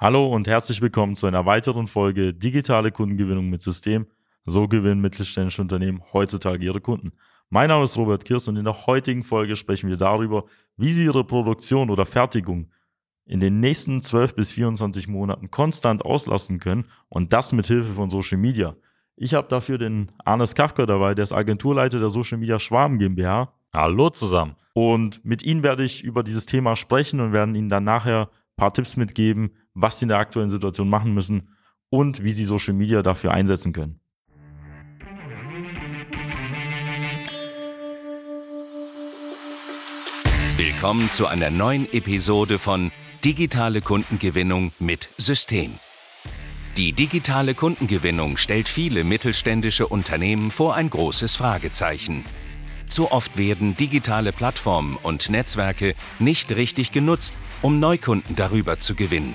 Hallo und herzlich willkommen zu einer weiteren Folge Digitale Kundengewinnung mit System. So gewinnen mittelständische Unternehmen heutzutage ihre Kunden. Mein Name ist Robert Kirs und in der heutigen Folge sprechen wir darüber, wie Sie Ihre Produktion oder Fertigung in den nächsten 12 bis 24 Monaten konstant auslassen können und das mit Hilfe von Social Media. Ich habe dafür den Arnes Kafka dabei, der ist Agenturleiter der Social Media Schwarm GmbH. Hallo zusammen. Und mit Ihnen werde ich über dieses Thema sprechen und werden Ihnen dann nachher ein paar Tipps mitgeben, was Sie in der aktuellen Situation machen müssen und wie Sie Social Media dafür einsetzen können. Willkommen zu einer neuen Episode von Digitale Kundengewinnung mit System. Die digitale Kundengewinnung stellt viele mittelständische Unternehmen vor ein großes Fragezeichen. Zu oft werden digitale Plattformen und Netzwerke nicht richtig genutzt, um Neukunden darüber zu gewinnen.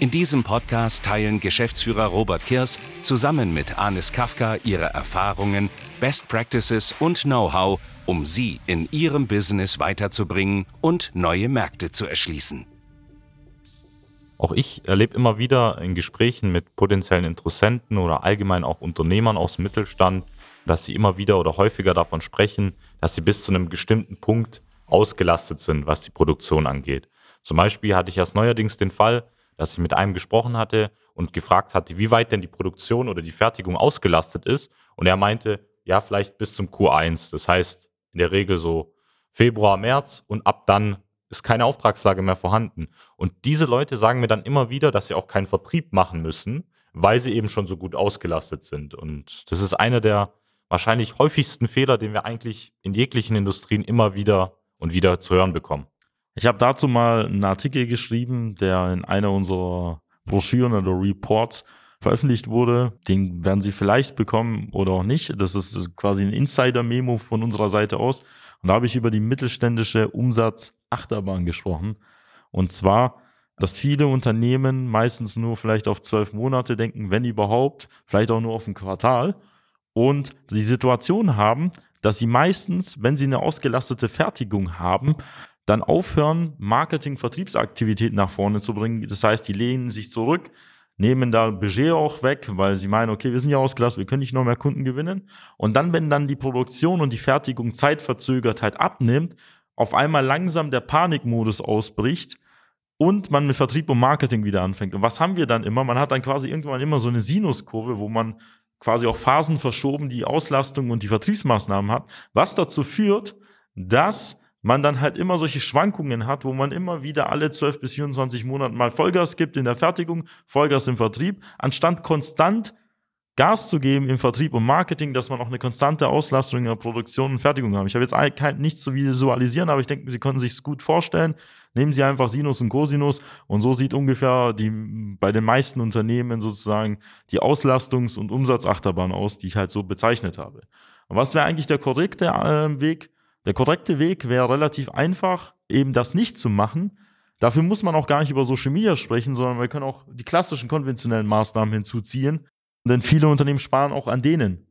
In diesem Podcast teilen Geschäftsführer Robert Kirs zusammen mit Anis Kafka ihre Erfahrungen, Best Practices und Know-how, um sie in ihrem Business weiterzubringen und neue Märkte zu erschließen. Auch ich erlebe immer wieder in Gesprächen mit potenziellen Interessenten oder allgemein auch Unternehmern aus dem Mittelstand, dass sie immer wieder oder häufiger davon sprechen, dass sie bis zu einem bestimmten Punkt ausgelastet sind, was die Produktion angeht. Zum Beispiel hatte ich erst neuerdings den Fall, dass ich mit einem gesprochen hatte und gefragt hatte, wie weit denn die Produktion oder die Fertigung ausgelastet ist. Und er meinte, ja, vielleicht bis zum Q1. Das heißt, in der Regel so Februar, März und ab dann ist keine Auftragslage mehr vorhanden. Und diese Leute sagen mir dann immer wieder, dass sie auch keinen Vertrieb machen müssen, weil sie eben schon so gut ausgelastet sind. Und das ist einer der wahrscheinlich häufigsten Fehler, den wir eigentlich in jeglichen Industrien immer wieder und wieder zu hören bekommen. Ich habe dazu mal einen Artikel geschrieben, der in einer unserer Broschüren oder Reports veröffentlicht wurde. Den werden Sie vielleicht bekommen oder auch nicht. Das ist quasi ein Insider-Memo von unserer Seite aus. Und da habe ich über die mittelständische Umsatzachterbahn gesprochen. Und zwar, dass viele Unternehmen meistens nur vielleicht auf zwölf Monate denken, wenn überhaupt, vielleicht auch nur auf ein Quartal. Und die Situation haben, dass sie meistens, wenn sie eine ausgelastete Fertigung haben, dann aufhören, Marketing-Vertriebsaktivitäten nach vorne zu bringen. Das heißt, die lehnen sich zurück, nehmen da Budget auch weg, weil sie meinen, okay, wir sind ja ausgelassen, wir können nicht noch mehr Kunden gewinnen. Und dann, wenn dann die Produktion und die Fertigung Zeitverzögertheit abnimmt, auf einmal langsam der Panikmodus ausbricht und man mit Vertrieb und Marketing wieder anfängt. Und was haben wir dann immer? Man hat dann quasi irgendwann immer so eine Sinuskurve, wo man quasi auch Phasen verschoben die Auslastung und die Vertriebsmaßnahmen hat, was dazu führt, dass man dann halt immer solche Schwankungen hat, wo man immer wieder alle 12 bis 24 Monate mal Vollgas gibt in der Fertigung, Vollgas im Vertrieb, anstatt konstant Gas zu geben im Vertrieb und Marketing, dass man auch eine konstante Auslastung in der Produktion und Fertigung haben. Ich habe jetzt kein, nichts zu visualisieren, aber ich denke, Sie können sich es gut vorstellen. Nehmen Sie einfach Sinus und Cosinus und so sieht ungefähr die, bei den meisten Unternehmen sozusagen die Auslastungs- und Umsatzachterbahn aus, die ich halt so bezeichnet habe. Und was wäre eigentlich der korrekte äh, Weg? Der korrekte Weg wäre relativ einfach, eben das nicht zu machen. Dafür muss man auch gar nicht über Social Media sprechen, sondern wir können auch die klassischen konventionellen Maßnahmen hinzuziehen. Denn viele Unternehmen sparen auch an denen.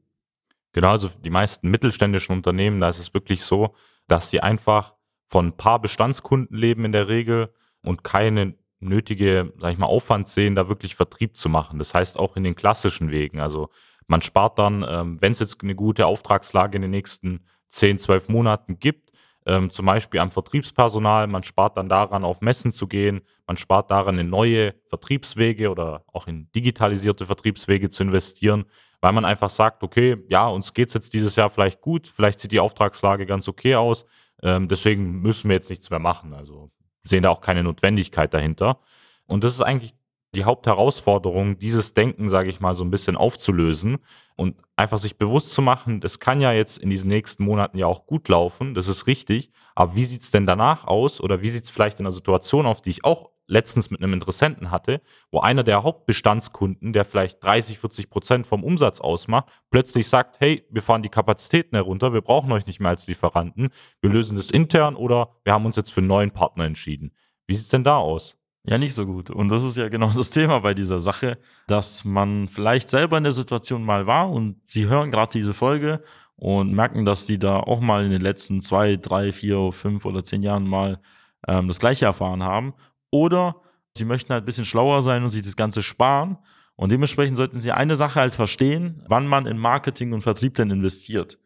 Genau, also die meisten mittelständischen Unternehmen, da ist es wirklich so, dass die einfach von ein paar Bestandskunden leben in der Regel und keine nötige, sag ich mal, Aufwand sehen, da wirklich Vertrieb zu machen. Das heißt auch in den klassischen Wegen. Also man spart dann, ähm, wenn es jetzt eine gute Auftragslage in den nächsten 10, 12 Monaten gibt, ähm, zum Beispiel am Vertriebspersonal. Man spart dann daran, auf Messen zu gehen. Man spart daran, in neue Vertriebswege oder auch in digitalisierte Vertriebswege zu investieren, weil man einfach sagt, okay, ja, uns geht es jetzt dieses Jahr vielleicht gut, vielleicht sieht die Auftragslage ganz okay aus, ähm, deswegen müssen wir jetzt nichts mehr machen. Also sehen da auch keine Notwendigkeit dahinter. Und das ist eigentlich die Hauptherausforderung, dieses Denken, sage ich mal, so ein bisschen aufzulösen und einfach sich bewusst zu machen, das kann ja jetzt in diesen nächsten Monaten ja auch gut laufen, das ist richtig, aber wie sieht es denn danach aus oder wie sieht es vielleicht in einer Situation auf, die ich auch letztens mit einem Interessenten hatte, wo einer der Hauptbestandskunden, der vielleicht 30, 40 Prozent vom Umsatz ausmacht, plötzlich sagt, hey, wir fahren die Kapazitäten herunter, wir brauchen euch nicht mehr als Lieferanten, wir lösen das intern oder wir haben uns jetzt für einen neuen Partner entschieden. Wie sieht's denn da aus? Ja, nicht so gut. Und das ist ja genau das Thema bei dieser Sache, dass man vielleicht selber in der Situation mal war und Sie hören gerade diese Folge und merken, dass die da auch mal in den letzten zwei, drei, vier, fünf oder zehn Jahren mal ähm, das Gleiche erfahren haben. Oder sie möchten halt ein bisschen schlauer sein und sich das Ganze sparen. Und dementsprechend sollten sie eine Sache halt verstehen, wann man in Marketing und Vertrieb denn investiert.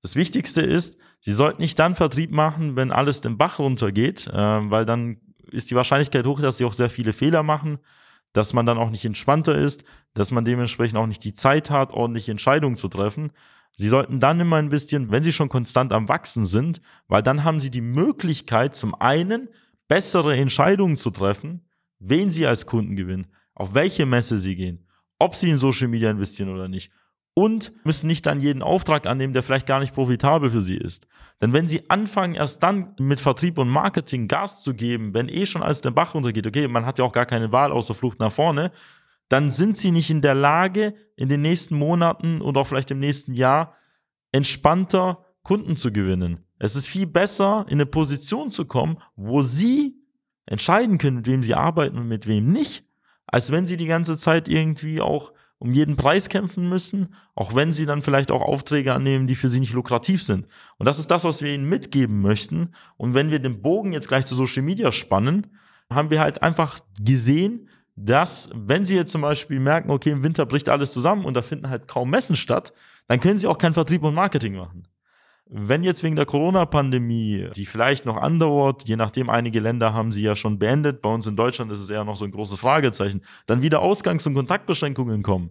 Das Wichtigste ist, sie sollten nicht dann Vertrieb machen, wenn alles den Bach runtergeht, äh, weil dann ist die Wahrscheinlichkeit hoch, dass sie auch sehr viele Fehler machen, dass man dann auch nicht entspannter ist, dass man dementsprechend auch nicht die Zeit hat, ordentliche Entscheidungen zu treffen. Sie sollten dann immer investieren, wenn Sie schon konstant am Wachsen sind, weil dann haben Sie die Möglichkeit, zum einen bessere Entscheidungen zu treffen, wen Sie als Kunden gewinnen, auf welche Messe Sie gehen, ob Sie in Social Media investieren oder nicht. Und müssen nicht dann jeden Auftrag annehmen, der vielleicht gar nicht profitabel für Sie ist. Denn wenn Sie anfangen, erst dann mit Vertrieb und Marketing Gas zu geben, wenn eh schon alles den Bach runtergeht, okay, man hat ja auch gar keine Wahl außer Flucht nach vorne, dann sind sie nicht in der Lage, in den nächsten Monaten oder auch vielleicht im nächsten Jahr entspannter Kunden zu gewinnen. Es ist viel besser, in eine Position zu kommen, wo sie entscheiden können, mit wem sie arbeiten und mit wem nicht, als wenn sie die ganze Zeit irgendwie auch um jeden Preis kämpfen müssen, auch wenn sie dann vielleicht auch Aufträge annehmen, die für sie nicht lukrativ sind. Und das ist das, was wir ihnen mitgeben möchten. Und wenn wir den Bogen jetzt gleich zu Social Media spannen, haben wir halt einfach gesehen, dass, wenn Sie jetzt zum Beispiel merken, okay, im Winter bricht alles zusammen und da finden halt kaum Messen statt, dann können Sie auch kein Vertrieb und Marketing machen. Wenn jetzt wegen der Corona-Pandemie, die vielleicht noch andauert, je nachdem, einige Länder haben sie ja schon beendet, bei uns in Deutschland ist es eher noch so ein großes Fragezeichen, dann wieder Ausgangs- und Kontaktbeschränkungen kommen,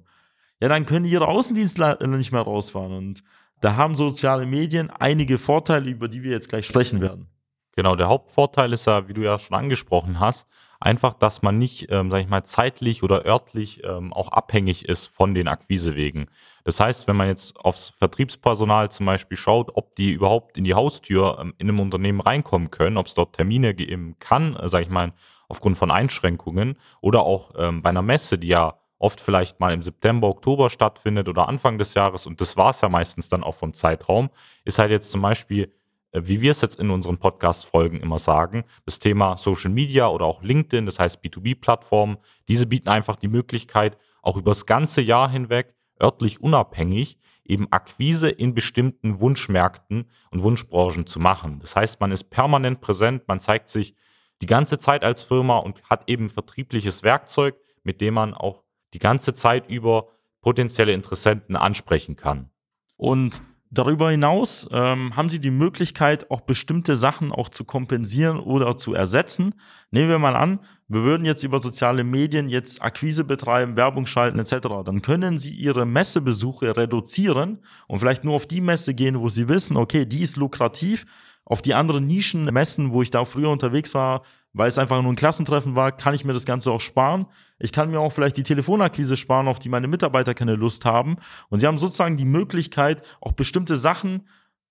ja, dann können ihre Außendienstler nicht mehr rausfahren. Und da haben soziale Medien einige Vorteile, über die wir jetzt gleich sprechen werden. Genau, der Hauptvorteil ist ja, wie du ja schon angesprochen hast, Einfach, dass man nicht, ähm, sag ich mal, zeitlich oder örtlich ähm, auch abhängig ist von den Akquisewegen. Das heißt, wenn man jetzt aufs Vertriebspersonal zum Beispiel schaut, ob die überhaupt in die Haustür ähm, in einem Unternehmen reinkommen können, ob es dort Termine geben kann, äh, sag ich mal, aufgrund von Einschränkungen oder auch ähm, bei einer Messe, die ja oft vielleicht mal im September, Oktober stattfindet oder Anfang des Jahres und das war es ja meistens dann auch vom Zeitraum, ist halt jetzt zum Beispiel wie wir es jetzt in unseren Podcast-Folgen immer sagen, das Thema Social Media oder auch LinkedIn, das heißt B2B-Plattformen, diese bieten einfach die Möglichkeit, auch über das ganze Jahr hinweg, örtlich unabhängig, eben Akquise in bestimmten Wunschmärkten und Wunschbranchen zu machen. Das heißt, man ist permanent präsent, man zeigt sich die ganze Zeit als Firma und hat eben vertriebliches Werkzeug, mit dem man auch die ganze Zeit über potenzielle Interessenten ansprechen kann. Und Darüber hinaus ähm, haben Sie die Möglichkeit, auch bestimmte Sachen auch zu kompensieren oder zu ersetzen. Nehmen wir mal an, wir würden jetzt über soziale Medien jetzt Akquise betreiben, Werbung schalten etc. Dann können Sie Ihre Messebesuche reduzieren und vielleicht nur auf die Messe gehen, wo Sie wissen, okay, die ist lukrativ. Auf die anderen Nischenmessen, wo ich da früher unterwegs war, weil es einfach nur ein Klassentreffen war, kann ich mir das Ganze auch sparen. Ich kann mir auch vielleicht die Telefonakquise sparen, auf die meine Mitarbeiter keine Lust haben. Und sie haben sozusagen die Möglichkeit, auch bestimmte Sachen,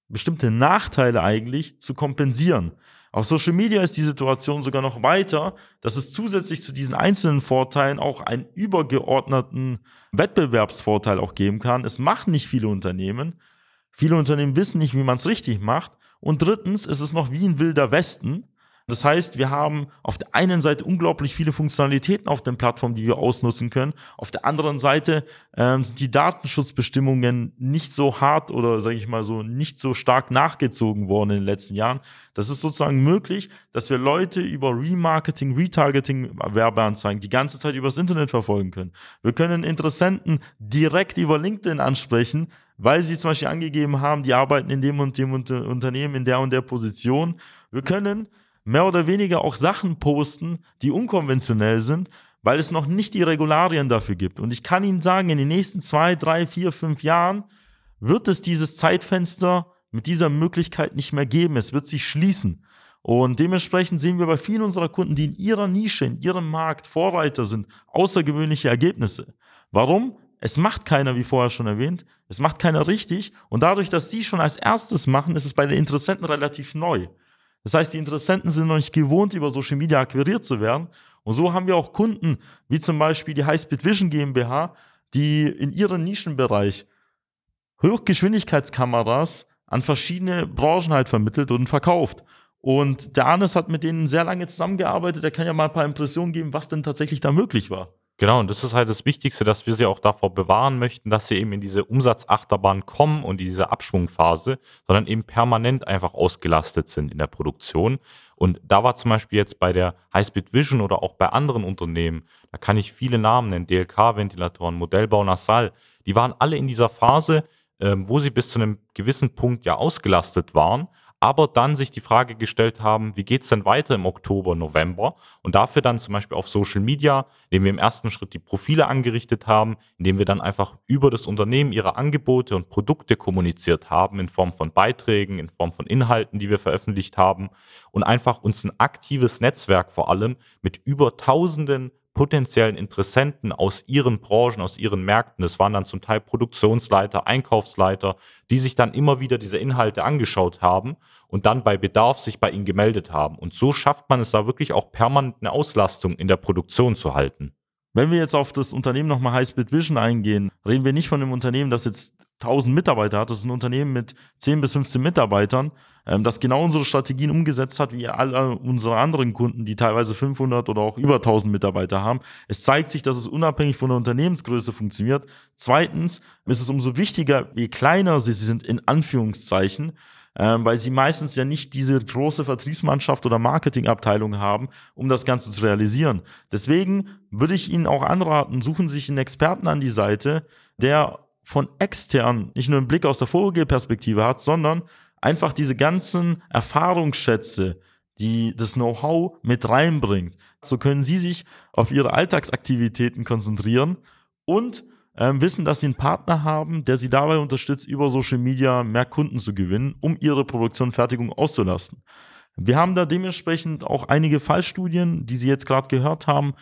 bestimmte Nachteile eigentlich zu kompensieren. Auf Social Media ist die Situation sogar noch weiter, dass es zusätzlich zu diesen einzelnen Vorteilen auch einen übergeordneten Wettbewerbsvorteil auch geben kann. Es machen nicht viele Unternehmen. Viele Unternehmen wissen nicht, wie man es richtig macht. Und drittens ist es noch wie ein wilder Westen. Das heißt, wir haben auf der einen Seite unglaublich viele Funktionalitäten auf den Plattformen, die wir ausnutzen können. Auf der anderen Seite ähm, sind die Datenschutzbestimmungen nicht so hart oder sage ich mal so nicht so stark nachgezogen worden in den letzten Jahren. Das ist sozusagen möglich, dass wir Leute über Remarketing, Retargeting Werbeanzeigen die ganze Zeit übers Internet verfolgen können. Wir können Interessenten direkt über LinkedIn ansprechen, weil sie zum Beispiel angegeben haben, die arbeiten in dem und dem Unternehmen in der und der Position. Wir können mehr oder weniger auch Sachen posten, die unkonventionell sind, weil es noch nicht die Regularien dafür gibt. Und ich kann Ihnen sagen, in den nächsten zwei, drei, vier, fünf Jahren wird es dieses Zeitfenster mit dieser Möglichkeit nicht mehr geben. Es wird sich schließen. Und dementsprechend sehen wir bei vielen unserer Kunden, die in ihrer Nische, in ihrem Markt Vorreiter sind, außergewöhnliche Ergebnisse. Warum? Es macht keiner, wie vorher schon erwähnt. Es macht keiner richtig. Und dadurch, dass sie schon als erstes machen, ist es bei den Interessenten relativ neu. Das heißt, die Interessenten sind noch nicht gewohnt, über Social Media akquiriert zu werden. Und so haben wir auch Kunden, wie zum Beispiel die Highspeed Vision GmbH, die in ihrem Nischenbereich Hochgeschwindigkeitskameras an verschiedene Branchen halt vermittelt und verkauft. Und der Arnes hat mit denen sehr lange zusammengearbeitet. Er kann ja mal ein paar Impressionen geben, was denn tatsächlich da möglich war. Genau, und das ist halt das Wichtigste, dass wir sie auch davor bewahren möchten, dass sie eben in diese Umsatzachterbahn kommen und diese Abschwungphase, sondern eben permanent einfach ausgelastet sind in der Produktion. Und da war zum Beispiel jetzt bei der Highspeed Vision oder auch bei anderen Unternehmen, da kann ich viele Namen nennen, DLK-Ventilatoren, Modellbau Nasal, die waren alle in dieser Phase, ähm, wo sie bis zu einem gewissen Punkt ja ausgelastet waren, aber dann sich die Frage gestellt haben, wie geht's denn weiter im Oktober, November? Und dafür dann zum Beispiel auf Social Media, indem wir im ersten Schritt die Profile angerichtet haben, indem wir dann einfach über das Unternehmen ihre Angebote und Produkte kommuniziert haben in Form von Beiträgen, in Form von Inhalten, die wir veröffentlicht haben und einfach uns ein aktives Netzwerk vor allem mit über tausenden potenziellen Interessenten aus ihren Branchen, aus ihren Märkten. Das waren dann zum Teil Produktionsleiter, Einkaufsleiter, die sich dann immer wieder diese Inhalte angeschaut haben und dann bei Bedarf sich bei ihnen gemeldet haben. Und so schafft man es da wirklich auch permanent eine Auslastung in der Produktion zu halten. Wenn wir jetzt auf das Unternehmen nochmal Highspeed Vision eingehen, reden wir nicht von einem Unternehmen, das jetzt 1000 Mitarbeiter hat. Das ist ein Unternehmen mit 10 bis 15 Mitarbeitern, ähm, das genau unsere Strategien umgesetzt hat, wie alle unsere anderen Kunden, die teilweise 500 oder auch über 1000 Mitarbeiter haben. Es zeigt sich, dass es unabhängig von der Unternehmensgröße funktioniert. Zweitens ist es umso wichtiger, je kleiner sie sind, in Anführungszeichen, ähm, weil sie meistens ja nicht diese große Vertriebsmannschaft oder Marketingabteilung haben, um das Ganze zu realisieren. Deswegen würde ich Ihnen auch anraten, suchen Sie sich einen Experten an die Seite, der von extern nicht nur einen Blick aus der Vogelperspektive hat, sondern einfach diese ganzen Erfahrungsschätze, die das Know-how mit reinbringt. So können Sie sich auf Ihre Alltagsaktivitäten konzentrieren und ähm, wissen, dass Sie einen Partner haben, der Sie dabei unterstützt, über Social Media mehr Kunden zu gewinnen, um Ihre Produktion und Fertigung auszulasten. Wir haben da dementsprechend auch einige Fallstudien, die Sie jetzt gerade gehört haben,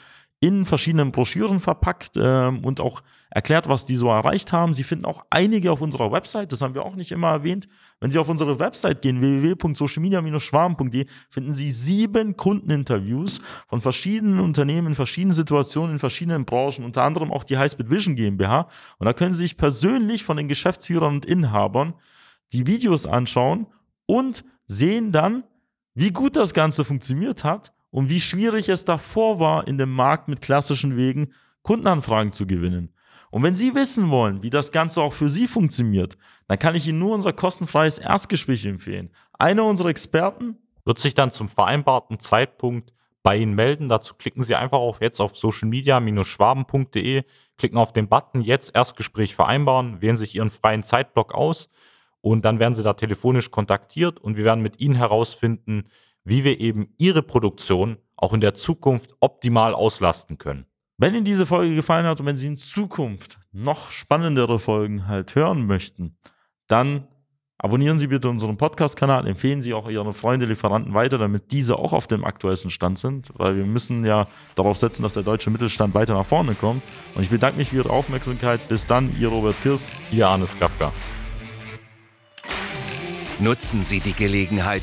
in verschiedenen Broschüren verpackt ähm, und auch erklärt, was die so erreicht haben. Sie finden auch einige auf unserer Website, das haben wir auch nicht immer erwähnt. Wenn Sie auf unsere Website gehen, www.socialmedia-schwarm.de, finden Sie sieben Kundeninterviews von verschiedenen Unternehmen in verschiedenen Situationen, in verschiedenen Branchen, unter anderem auch die Highspeed Vision GmbH. Und da können Sie sich persönlich von den Geschäftsführern und Inhabern die Videos anschauen und sehen dann, wie gut das Ganze funktioniert hat und wie schwierig es davor war, in dem Markt mit klassischen Wegen Kundenanfragen zu gewinnen. Und wenn Sie wissen wollen, wie das Ganze auch für Sie funktioniert, dann kann ich Ihnen nur unser kostenfreies Erstgespräch empfehlen. Einer unserer Experten wird sich dann zum vereinbarten Zeitpunkt bei Ihnen melden. Dazu klicken Sie einfach auf jetzt auf socialmedia-schwaben.de, klicken auf den Button jetzt Erstgespräch vereinbaren, wählen sich Ihren freien Zeitblock aus und dann werden Sie da telefonisch kontaktiert und wir werden mit Ihnen herausfinden, wie wir eben Ihre Produktion auch in der Zukunft optimal auslasten können. Wenn Ihnen diese Folge gefallen hat und wenn Sie in Zukunft noch spannendere Folgen halt hören möchten, dann abonnieren Sie bitte unseren Podcast-Kanal, empfehlen Sie auch Ihren Freunde, Lieferanten weiter, damit diese auch auf dem aktuellsten Stand sind, weil wir müssen ja darauf setzen, dass der deutsche Mittelstand weiter nach vorne kommt. Und ich bedanke mich für Ihre Aufmerksamkeit. Bis dann, Ihr Robert Kirs. Ihr Arnes Kafka. Nutzen Sie die Gelegenheit